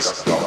Wow.